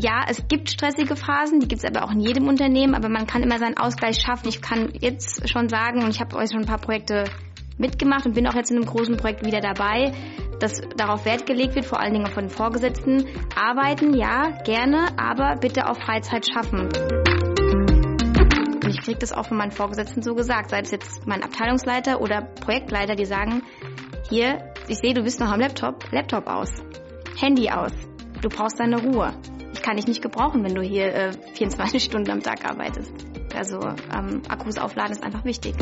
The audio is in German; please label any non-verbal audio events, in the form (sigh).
ja, es gibt stressige Phasen, die gibt es aber auch in jedem Unternehmen, aber man kann immer seinen Ausgleich schaffen. Ich kann jetzt schon sagen, und ich habe euch schon ein paar Projekte mitgemacht und bin auch jetzt in einem großen Projekt wieder dabei, dass darauf Wert gelegt wird, vor allen Dingen von den Vorgesetzten. Arbeiten, ja, gerne, aber bitte auch Freizeit schaffen. Und ich kriege das auch von meinen Vorgesetzten so gesagt, sei es jetzt mein Abteilungsleiter oder Projektleiter, die sagen, hier, ich sehe, du bist noch am Laptop, Laptop aus, Handy aus, du brauchst deine Ruhe. Ich kann dich nicht gebrauchen, wenn du hier äh, 24 (laughs) Stunden am Tag arbeitest. Also ähm, Akkus aufladen ist einfach wichtig.